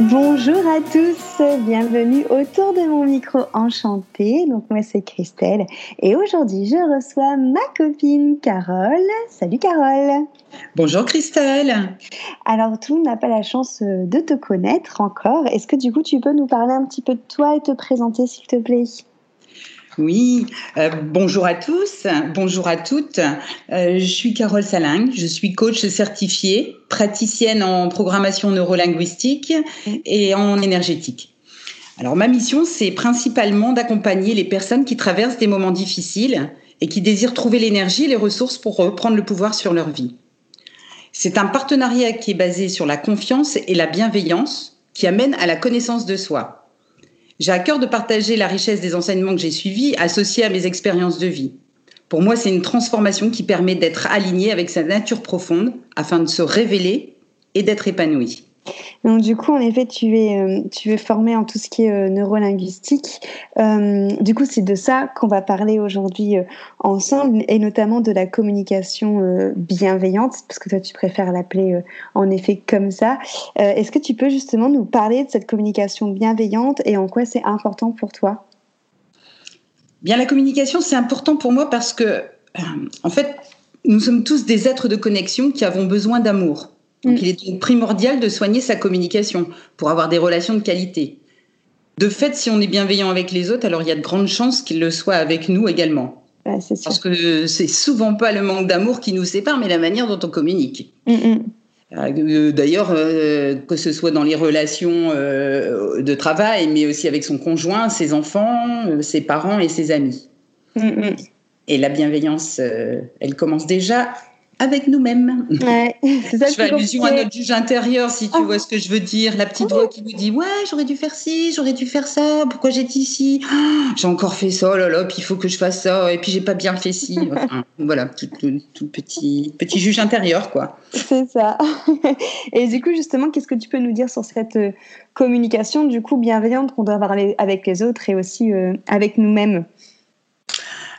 Bonjour à tous, bienvenue autour de mon micro enchanté. Donc moi c'est Christelle et aujourd'hui je reçois ma copine Carole. Salut Carole. Bonjour Christelle. Alors tout le monde n'a pas la chance euh, de te connaître encore. Est-ce que du coup tu peux nous parler un petit peu de toi et te présenter s'il te plaît? Oui, euh, bonjour à tous, bonjour à toutes. Euh, je suis Carole Saling, je suis coach certifiée, praticienne en programmation neurolinguistique et en énergétique. Alors ma mission, c'est principalement d'accompagner les personnes qui traversent des moments difficiles et qui désirent trouver l'énergie et les ressources pour reprendre le pouvoir sur leur vie. C'est un partenariat qui est basé sur la confiance et la bienveillance qui amène à la connaissance de soi. J'ai à cœur de partager la richesse des enseignements que j'ai suivis associés à mes expériences de vie. Pour moi, c'est une transformation qui permet d'être aligné avec sa nature profonde afin de se révéler et d'être épanoui. Donc du coup, en effet, tu es, euh, tu es formé en tout ce qui est euh, neurolinguistique. Euh, du coup, c'est de ça qu'on va parler aujourd'hui ensemble, et notamment de la communication bienveillante, parce que toi, tu préfères l'appeler en effet comme ça. Est-ce que tu peux justement nous parler de cette communication bienveillante et en quoi c'est important pour toi? Bien, la communication, c'est important pour moi parce que, en fait, nous sommes tous des êtres de connexion qui avons besoin d'amour. Donc, mm. il est primordial de soigner sa communication pour avoir des relations de qualité. De fait, si on est bienveillant avec les autres, alors il y a de grandes chances qu'il le soit avec nous également. Parce que c'est souvent pas le manque d'amour qui nous sépare, mais la manière dont on communique. Mm, mm. Euh, d'ailleurs, euh, que ce soit dans les relations euh, de travail, mais aussi avec son conjoint, ses enfants, ses parents et ses amis. Et la bienveillance, elle commence déjà avec nous-mêmes. Ouais, je fais allusion à notre juge intérieur, si tu oh. vois ce que je veux dire. La petite voix qui nous dit Ouais, j'aurais dû faire ci, j'aurais dû faire ça, pourquoi j'étais ici ah, J'ai encore fait ça, oh là là, puis il faut que je fasse ça, et puis j'ai pas bien fait ci. voilà, tout, tout, petit, petit juge intérieur, quoi. C'est ça. Et du coup, justement, qu'est-ce que tu peux nous dire sur cette euh, communication, du coup, bienveillante qu'on doit avoir avec les autres et aussi euh, avec nous-mêmes?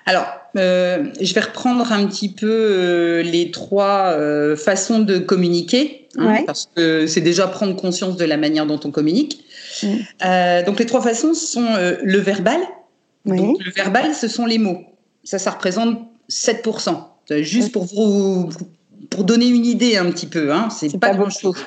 Alors, euh, je vais reprendre un petit peu euh, les trois euh, façons de communiquer, hein, parce que c'est déjà prendre conscience de la manière dont on communique. donc, les trois façons sont le verbal. Donc, le verbal, ce sont les mots. Ça, ça représente 7%. Juste pour vous pour donner une idée un petit peu, hein, c'est pas, pas grand-chose.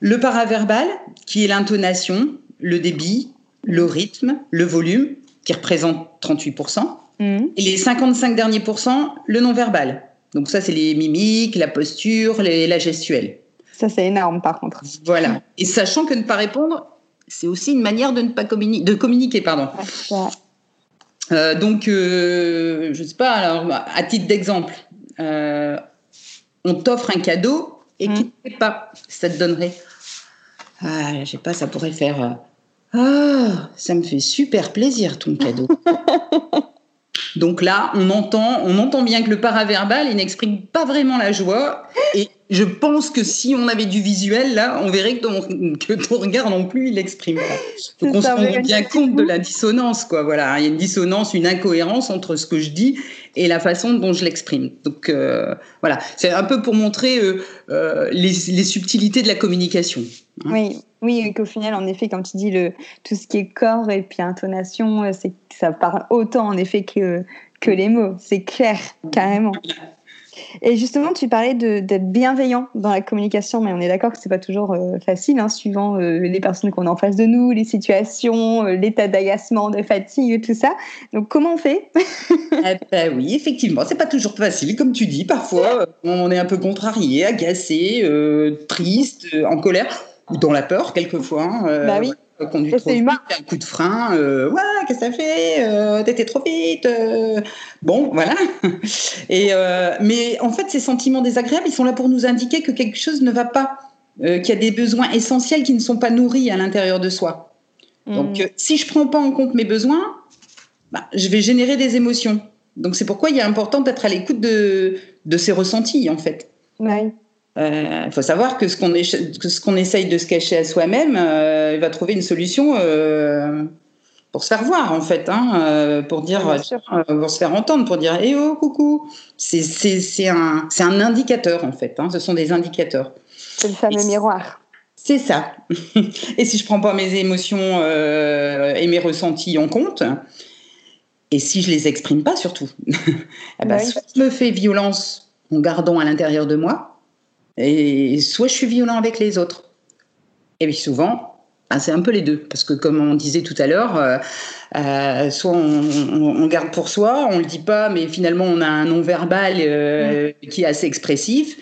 Le paraverbal, qui est l'intonation, le débit, le rythme, le volume, qui représente 38%. Mm. Et les 55 derniers pourcents, le non-verbal. Donc ça, c'est les mimiques, la posture, la gestuelle. Ça, c'est énorme, par contre. Voilà. Et sachant que ne pas répondre, c'est aussi une manière de ne pas communiquer, de communiquer, pardon. Euh, donc, euh, je ne sais pas, alors, à titre d'exemple, euh, on t'offre un cadeau et mm. qui ne fait pas, ça te donnerait. Ah, je sais pas, ça pourrait faire. Ah, ça me fait super plaisir ton cadeau. Donc là, on entend, on entend bien que le paraverbal, il n'exprime pas vraiment la joie. Et je pense que si on avait du visuel, là, on verrait que ton, que ton regard non plus, il l'exprime pas. Donc on se rend bien compte de la dissonance, quoi. Voilà, il y a une dissonance, une incohérence entre ce que je dis et la façon dont je l'exprime. Donc euh, voilà, c'est un peu pour montrer euh, euh, les, les, subtilités de la communication. Hein. Oui, oui, qu'au final, en effet, quand tu dis le, tout ce qui est corps et puis intonation, c'est ça parle autant en effet que, que les mots. C'est clair, carrément. Et justement, tu parlais d'être bienveillant dans la communication, mais on est d'accord que c'est pas toujours euh, facile, hein, suivant euh, les personnes qu'on a en face de nous, les situations, euh, l'état d'agacement, de fatigue, tout ça. Donc, comment on fait? Eh ben Oui, effectivement, c'est pas toujours facile, comme tu dis. Parfois, on est un peu contrarié, agacé, triste, en colère ou dans la peur quelquefois. Hein, bah oui conduit trop vite, un coup de frein, euh, ouais, qu'est-ce que ça fait euh, T'étais trop vite. Euh. Bon, voilà. Et mais en fait, ces sentiments désagréables, ils sont là pour nous indiquer que quelque chose ne va pas, qu'il y a des besoins essentiels qui ne sont pas nourris à l'intérieur de soi. Donc, hmm. si je prends pas en compte mes besoins, bah, je vais générer des émotions. Donc c'est pourquoi il est important d'être à l'écoute de, de ses ressentis, en fait. Oui. Il faut savoir que ce qu'on essaye de se cacher à soi-même, il va trouver une solution pour se faire voir en fait, hein, pour dire, pour se faire entendre, pour dire eh oh coucou. C'est un, un indicateur en fait. Hein, ce sont des indicateurs. C'est le fameux miroir. C'est ça. et si je prends pas mes émotions euh, et mes ressentis en compte, et si je les exprime pas surtout, eh ben, bah soit je me fais violence en gardant à l'intérieur de moi, et soit je suis violent avec les autres. Et puis souvent, ben, c'est un peu les deux, parce que comme on disait tout à l'heure, euh, euh, soit on, garde pour soi, on le dit pas, mais finalement on a un non verbal qui est assez expressif.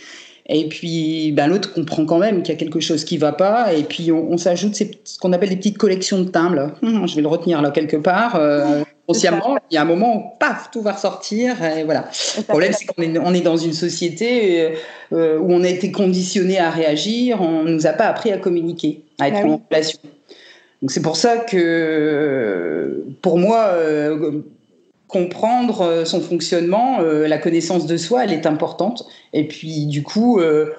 Et puis, ben, l'autre comprend quand même qu'il y a quelque chose qui ne va pas. Et puis, on, s'ajoute ce qu'on appelle des petites collections de timbres. Hum, je vais le retenir là quelque part. Euh, consciemment, il y a un moment où, paf, tout va ressortir. Et voilà. Le problème, c'est qu'on est, on est dans une société euh, où on a été conditionné à réagir. On ne nous a pas appris à communiquer, à être ah en relation. Donc, c'est pour ça que, pour moi, euh, comprendre euh, son fonctionnement, euh, la connaissance de soi, elle est importante. Et puis, du coup, euh,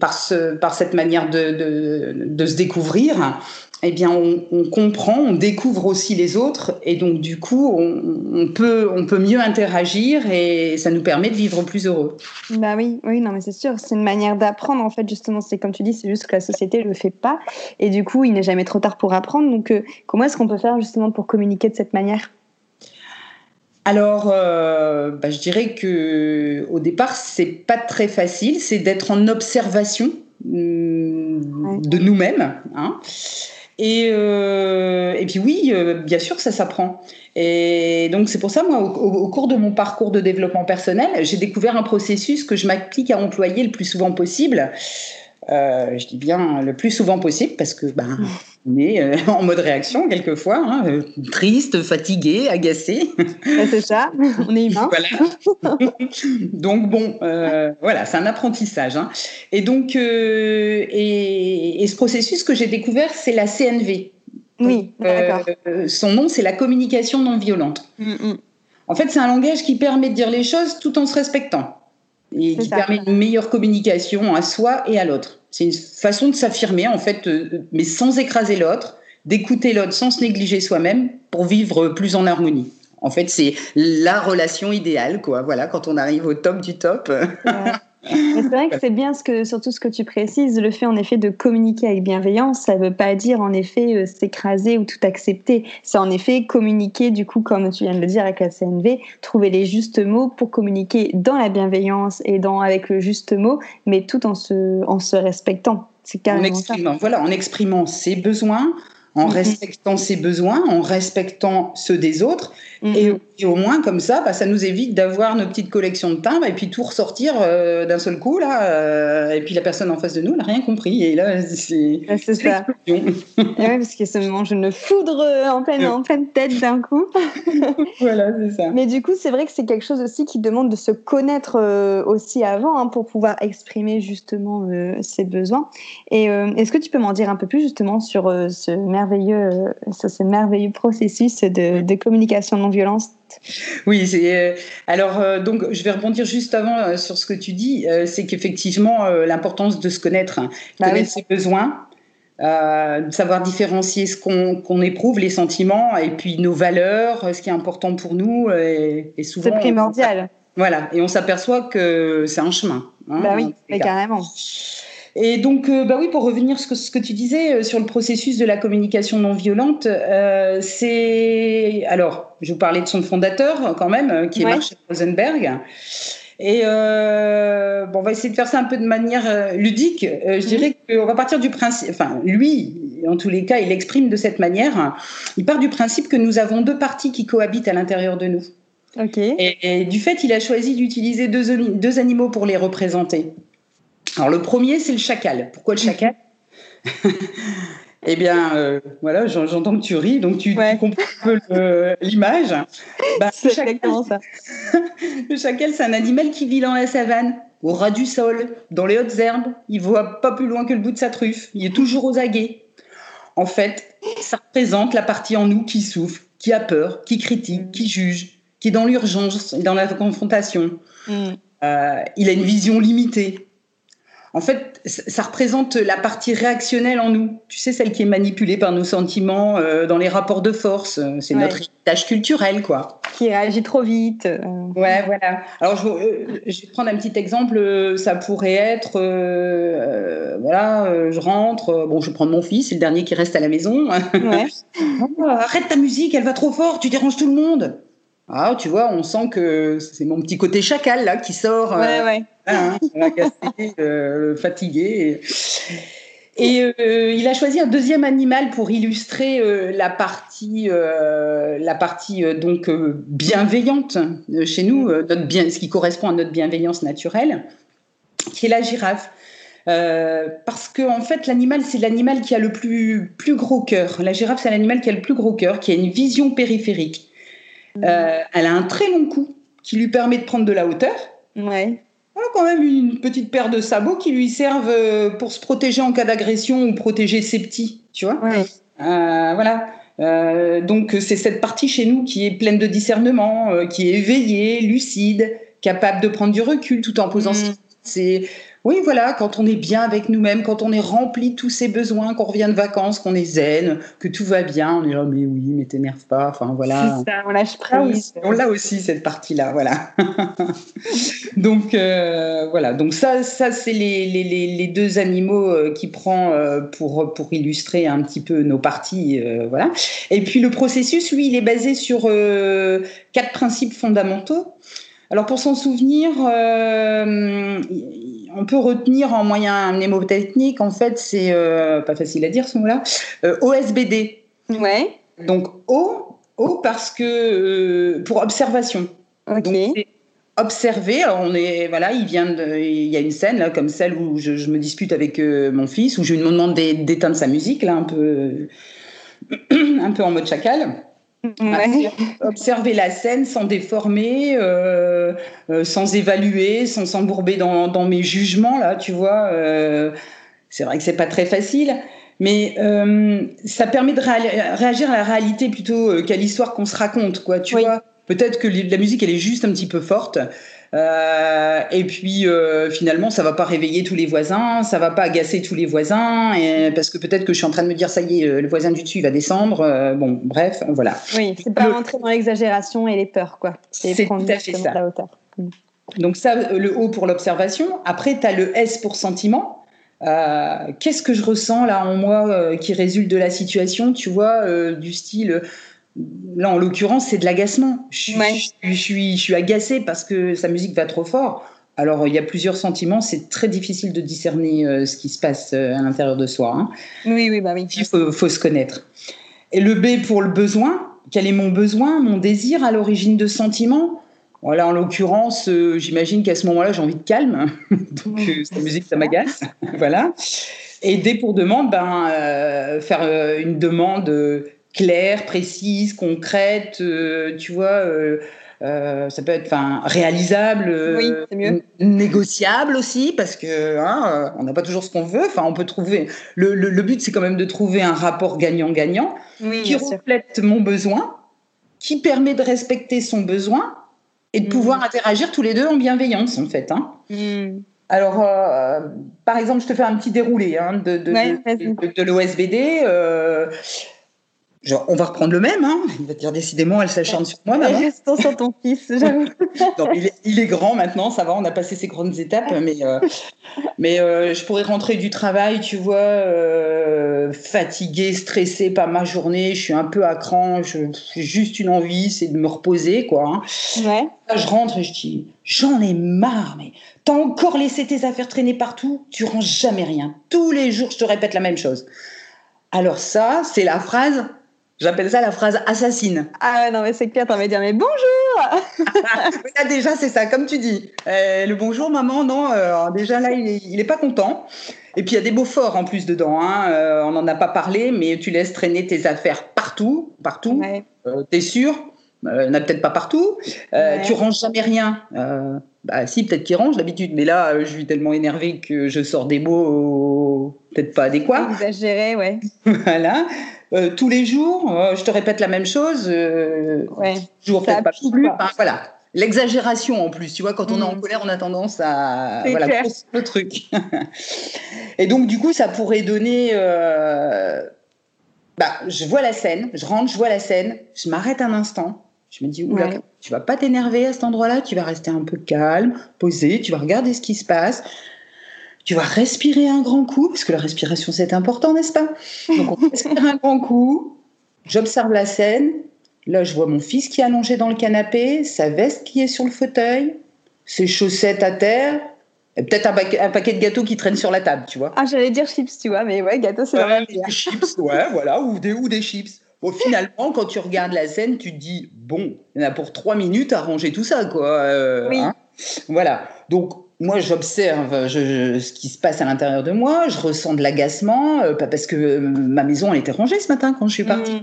par, ce, par cette manière de, de, se découvrir, eh bien, on, comprend, on découvre aussi les autres, et donc du coup, on, peut, on peut mieux interagir, et ça nous permet de vivre plus heureux. Bah oui, oui, non, mais c'est sûr, c'est une manière d'apprendre en fait, justement. C'est comme tu dis, c'est juste que la société ne le fait pas, et du coup, il n'est jamais trop tard pour apprendre. Donc, comment est-ce qu'on peut faire justement pour communiquer de cette manière? Alors, euh, bah, je dirais que au départ, c'est pas très facile. C'est d'être en observation hum, de nous-mêmes. Hein. Et, euh, et, puis oui, euh, bien sûr ça s'apprend. Et donc c'est pour ça, moi, au, cours de mon parcours de développement personnel, j'ai découvert un processus que je m'applique à employer le plus souvent possible. Euh, je dis bien le plus souvent possible parce que ben, on est euh, en mode réaction quelquefois, hein, euh, triste, fatigué, agacé. C'est ça, on est humain. Voilà. donc bon, voilà, c'est un apprentissage. Hein. Et donc, et, et, ce processus que j'ai découvert, c'est la CNV. Oui, d'accord. son nom, c'est la communication non violente. Mm, mm. En fait, c'est un langage qui permet de dire les choses tout en se respectant et qui permet une meilleure communication à soi et à l'autre. C'est une façon de s'affirmer, en fait, euh, mais sans écraser l'autre, d'écouter l'autre sans se négliger soi-même pour vivre plus en harmonie. En fait, c'est la relation idéale, quoi. Voilà, quand on arrive au top du top. c'est vrai que c'est bien ce que, surtout ce que tu précises, le fait en effet de communiquer avec bienveillance, ça ne veut pas dire en effet euh, s'écraser ou tout accepter. C'est en effet communiquer, du coup, comme tu viens de le dire avec la CNV, trouver les justes mots pour communiquer dans la bienveillance et dans, avec le juste mot, mais tout en se, en se respectant. C'est carrément en exprimant, ça. Voilà, en exprimant ses besoins, en mhm. respectant ses besoins, en respectant ceux des autres. Mhm. Et, au moins, comme ça, bah, ça nous évite d'avoir nos petites collections de timbres et puis tout ressortir euh, d'un seul coup. là. Euh, et puis la personne en face de nous n'a rien compris. Et là, c'est ça. oui, parce que ça me mange une foudre en pleine, en pleine tête d'un coup. voilà, c'est ça. Mais du coup, c'est vrai que c'est quelque chose aussi qui demande de se connaître euh, aussi avant hein, pour pouvoir exprimer justement ses besoins. Et est-ce que tu peux m'en dire un peu plus justement sur ce merveilleux euh, ce merveilleux processus de, communication non violente. Oui, c'est euh, alors euh, donc je vais rebondir juste avant sur ce que tu dis, c'est qu'effectivement l'importance de se connaître, hein, bah connaître ses besoins, de savoir différencier ce qu'on éprouve, les sentiments, et puis nos valeurs, ce qui est important pour nous. Et, souvent, c'est primordial. voilà, et on s'aperçoit que c'est un chemin. Hein, bah oui, carrément. Et donc, euh, bah oui, pour revenir sur ce que, tu disais euh, sur le processus de la communication non violente, euh, c'est alors, je vous parlais de son fondateur quand même, qui est Marshall Rosenberg. Et bon, on va essayer de faire ça un peu de manière ludique. je mhm. dirais qu'on va partir du principe, enfin, lui, en tous les cas, il exprime de cette manière. Il part du principe que nous avons deux parties qui cohabitent à l'intérieur de nous. Ok. Et, du fait, il a choisi d'utiliser deux, deux animaux pour les représenter. Alors le premier, c'est le chacal. Pourquoi le chacal? Eh bien, euh, voilà, j'entends que tu ris, donc tu, comprends un peu l'image. Bah, c'est exactement ça. le chacal, c'est un animal qui vit dans la savane, au ras du sol, dans les hautes herbes. Il voit pas plus loin que le bout de sa truffe. Il est toujours aux aguets. En fait, ça représente la partie en nous qui souffre, qui a peur, qui critique, mm. qui juge, qui est dans l'urgence, dans la confrontation. Mm. Euh, il a une vision limitée. En fait, ça représente la partie réactionnelle en nous. Tu sais, celle qui est manipulée par nos sentiments euh, dans les rapports de force. C'est notre héritage culturel, quoi. Qui réagit trop vite. Euh. Ouais, voilà. Alors, je, je, vais prendre un petit exemple. Ça pourrait être, voilà, je rentre. Bon, je prends mon fils, c'est le dernier qui reste à la maison. Ouais. Arrête ta musique, elle va trop fort, tu déranges tout le monde. Ah, tu vois, on sent que c'est mon petit côté chacal là qui sort. Ouais, ouais. Hein, euh, fatigué. Et, euh, il a choisi un deuxième animal pour illustrer euh, la partie, la partie donc bienveillante chez nous, notre bien, ce qui correspond à notre bienveillance naturelle, qui est la girafe. parce que en fait, l'animal, c'est l'animal qui a le plus, plus gros cœur. La girafe, c'est l'animal qui a le plus gros cœur, qui a une vision périphérique. Euh, elle a un très long cou qui lui permet de prendre de la hauteur. Ouais. A quand même une petite paire de sabots qui lui servent euh, pour se protéger en cas d'agression ou protéger ses petits, tu vois. Ouais. Euh, voilà. donc c'est cette partie chez nous qui est pleine de discernement, qui est éveillée, lucide, capable de prendre du recul tout en posant mm. Ses, oui, voilà, quand on est bien avec nous-mêmes, quand on est rempli de tous ses besoins, qu'on revient de vacances, qu'on est zen, que tout va bien, on est là, mais oui, mais t'énerve pas, enfin voilà. Ça, on lâche prise. on l'a aussi cette partie-là, voilà. donc euh, voilà, donc ça, ça c'est les, les, les, deux animaux euh, qui prend euh, pour pour illustrer un petit peu nos parties, voilà. Et puis le processus, lui, il est basé sur quatre principes fondamentaux. Alors pour s'en souvenir, on peut retenir en moyen mnémotechnique, en fait, c'est euh, pas facile à dire ce mot-là, euh, OSBD. Ouais. Donc O, O parce que euh, pour observation. Ok. Donc, observer. Alors on est voilà, il vient de, il y a une scène là comme celle où je, me dispute avec mon fils où je lui demande d'éteindre sa musique là un peu un peu en mode chacal. Observer la scène sans déformer, euh, euh, sans évaluer, sans s'embourber dans, mes jugements, là, tu vois. Euh, c'est vrai que c'est pas très facile, mais ça permet de réagir à la réalité plutôt qu'à l'histoire qu'on se raconte, quoi, tu vois. Peut-être que la musique, elle est juste un petit peu forte. Euh, et puis euh, finalement, ça va pas réveiller tous les voisins, ça va pas agacer tous les voisins, et, parce que peut-être que je suis en train de me dire ça y est, euh, le voisin du dessus il va descendre. bon, bref, voilà. Oui, c'est pas rentrer dans l'exagération et les peurs, quoi. C'est tout à fait ça. La hauteur. Mm. Donc ça, le O pour l'observation. Après, tu as le S pour sentiment. Qu'est-ce que je ressens là en moi qui résulte de la situation, tu vois, du style Là, en l'occurrence, c'est de l'agacement. Je, suis, je suis agacée parce que sa musique va trop fort. Alors, il y a plusieurs sentiments. C'est très difficile de discerner euh, ce qui se passe euh, à l'intérieur de soi. Hein. Oui, oui, bah oui. Il faut, se connaître. Et le B pour le besoin. Quel est mon besoin, mon désir à l'origine de sentiments? Voilà, en l'occurrence, euh, j'imagine qu'à ce moment-là, j'ai envie de calme. Donc, sa musique, ça m'agace. voilà. Et D pour demande, ben, faire une demande claire, précise, concrète, euh, tu vois. Euh, euh, ça peut être enfin réalisable, négociable aussi parce que hein, on n'a pas toujours ce qu'on veut. Enfin, on peut trouver. Le, le, but, c'est quand même de trouver un rapport gagnant-gagnant qui reflète mon besoin, qui permet de respecter son besoin et de mm. pouvoir interagir tous les deux en bienveillance, en fait. Hein. Mm. Alors, par exemple, je te fais un petit déroulé hein, de, de, de, de l'OSBD on va reprendre le même, hein. Il va dire décidément, elle s'acharne sur moi, maman. Sur ton fils, j'avoue. il, est, grand maintenant, ça va, on a passé ces grandes étapes, mais, euh, mais euh, je pourrais rentrer du travail, tu vois, euh, fatiguée, stressée par ma journée, je suis un peu à cran, j'ai juste une envie, c'est de me reposer, quoi. Hein. je rentre et je dis, j'en ai marre, mais t'as encore laissé tes affaires traîner partout, tu ranges jamais rien. Tous les jours, je te répète la même chose. Alors ça, c'est la phrase J'appelle ça la phrase assassine. Ah non, mais c'est clair, t'en vas dire, mais bonjour Là, déjà, c'est ça, comme tu dis. Euh, le bonjour, maman, non, euh, déjà là, il est, pas content. Et puis, il y a des mots forts en plus dedans. Hein. Euh, on n'en a pas parlé, mais tu laisses traîner tes affaires partout, partout. Ouais. T'es sûr euh, n'a peut-être pas partout. Tu ranges jamais rien. bah si, peut-être qu'il range d'habitude, mais là, je suis tellement énervée que je sors des mots peut-être pas adéquats. Exagéré, ouais. voilà. euh, tous les jours, je te répète la même chose. ouais, toujours peut-être pas plus. voilà. L'exagération en plus, tu vois, quand on est en mm. colère, on a tendance à voilà, le truc. Et donc, du coup, ça pourrait donner. Bah, je vois la scène, je rentre, je vois la scène, je m'arrête un instant, je me dis, oula, tu vas pas t'énerver à cet endroit-là, tu vas rester un peu calme, posé, tu vas regarder ce qui se passe. Tu vas respirer un grand coup, parce que la respiration c'est important, n'est-ce pas? Donc on respire un grand coup, j'observe la scène, là je vois mon fils qui est allongé dans le canapé, sa veste qui est sur le fauteuil, ses chaussettes à terre, et peut-être un, paquet de gâteaux qui traîne sur la table, tu vois. Ah, j'allais dire chips, tu vois, mais ouais, gâteau c'est ouais, Des chips, ouais, voilà, ou des, ou des chips. Bon, finalement, quand tu regardes la scène, tu te dis, bon, il y en a pour trois minutes à ranger tout ça, quoi. Euh, oui. Hein. voilà. Donc, moi, j'observe ce qui se passe à l'intérieur de moi, je ressens de l'agacement, euh, pas parce que euh, ma maison, elle était rangée ce matin quand je suis partie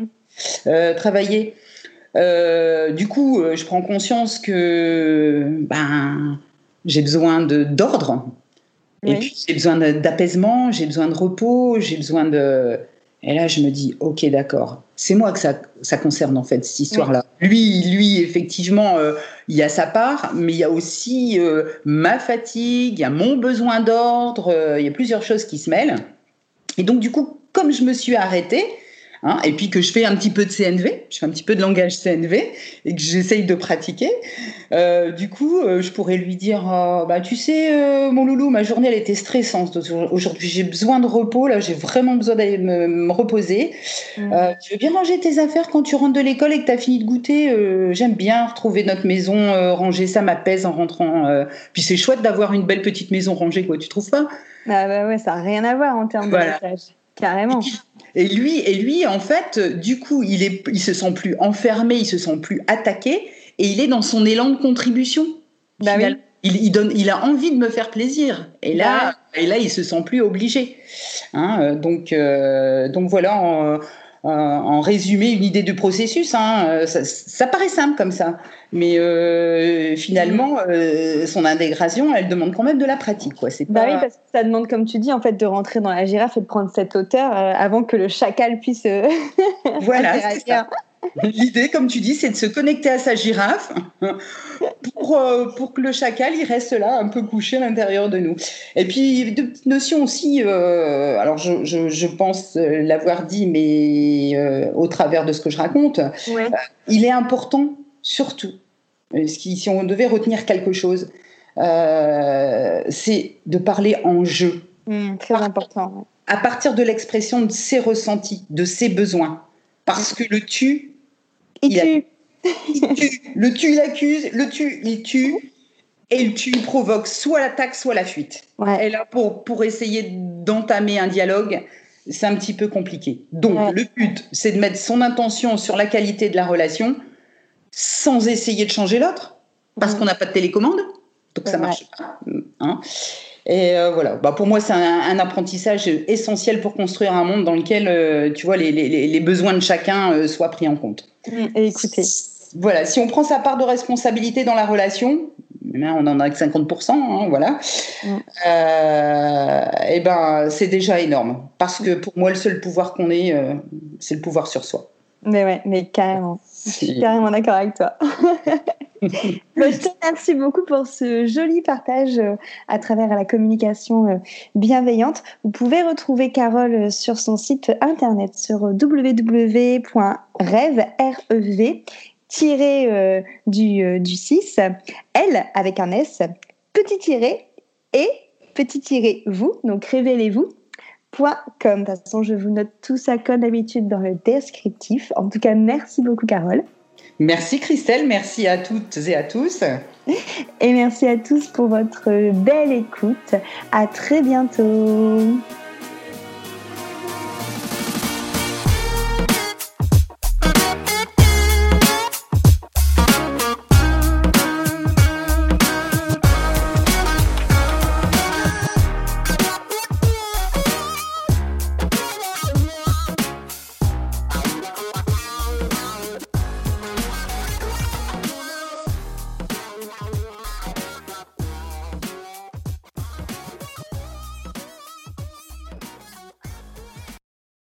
mm. travailler. du coup, je prends conscience que ben, j'ai besoin d'ordre, et puis j'ai besoin d'apaisement, j'ai besoin de repos, j'ai besoin de et là, je me dis, ok, d'accord, c'est moi que ça, ça, concerne en fait cette histoire-là. Lui, lui, effectivement, euh, il y a sa part, mais il y a aussi euh, ma fatigue, il y a mon besoin d'ordre, euh, il y a plusieurs choses qui se mêlent. Et donc, du coup, comme je me suis arrêtée, Hein, et puis que je fais un petit peu de CNV, je fais un petit peu de langage CNV et que j'essaye de pratiquer. Euh, du coup, euh, je pourrais lui dire, euh, bah tu sais, mon loulou, ma journée elle était stressante. Aujourd'hui, j'ai besoin de repos. Là, j'ai vraiment besoin d'aller me, reposer. Mmh. tu veux bien ranger tes affaires quand tu rentres de l'école et que tu as fini de goûter? J'aime bien retrouver notre maison rangée. Ça m'apaise en rentrant. Puis c'est chouette d'avoir une belle petite maison rangée, quoi. Tu trouves pas? Ah bah ouais, ça n'a rien à voir en termes de Carrément. Et lui, et lui, en fait, du coup, il est, il se sent plus enfermé, il se sent plus attaqué, et il est dans son élan de contribution. Bah il, donne, il a envie de me faire plaisir, et là, bah et là, il se sent plus obligé. Hein, euh, donc, euh, donc voilà. En résumé une idée du processus. Hein. Euh, ça, paraît simple comme ça, mais euh, finalement, son intégration, elle demande quand même de la pratique. Quoi. Bah oui, parce que ça demande, comme tu dis, en fait, de rentrer dans la girafe et de prendre cette hauteur avant que le chacal puisse. voilà, c'est ça. L'idée, comme tu dis, c'est de se connecter à sa girafe pour, euh, pour que le chacal il reste là, un peu couché à l'intérieur de nous. Et puis, deux petites notions aussi, euh, alors je, je, pense l'avoir dit, mais euh, au travers de ce que je raconte, il est important, surtout, si on devait retenir quelque chose, c'est de parler en jeu. Mmh, très important. À partir de l'expression de ses ressentis, de ses besoins. Parce que le tu, il, tue. Le tu, il accuse. Le tu, il tue. Et le tu, il provoque soit l'attaque, soit la fuite. Et là, pour, pour essayer d'entamer un dialogue, c'est un petit peu compliqué. Donc, le but, c'est de mettre son intention sur la qualité de la relation sans essayer de changer l'autre, parce qu'on n'a pas de télécommande. Donc, ça marche pas. Hein. Et euh, voilà, bah, pour moi, c'est un, apprentissage essentiel pour construire un monde dans lequel, euh, tu vois, les, les, les, besoins de chacun euh, soient pris en compte. Mm, et écoutez. Voilà, si on prend sa part de responsabilité dans la relation, eh on en a que 50%, hein, voilà, mm. euh, et eh ben c'est déjà énorme. Parce que pour moi, le seul pouvoir qu'on ait, euh, c'est le pouvoir sur soi. Mais ouais, mais carrément. Je suis carrément d'accord avec toi. Bah, je te remercie beaucoup pour ce joli partage euh, à travers la communication euh, bienveillante. Vous pouvez retrouver Carole euh, sur son site internet sur www.rêve, du, du 6, L avec un S, petit tiré et petit tiré vous, donc révélez-vous. De toute façon, je vous note tout ça comme d'habitude dans le descriptif. En tout cas, merci beaucoup, Carole. Merci Christelle, merci à toutes et à tous. Et merci à tous pour votre belle écoute. À très bientôt.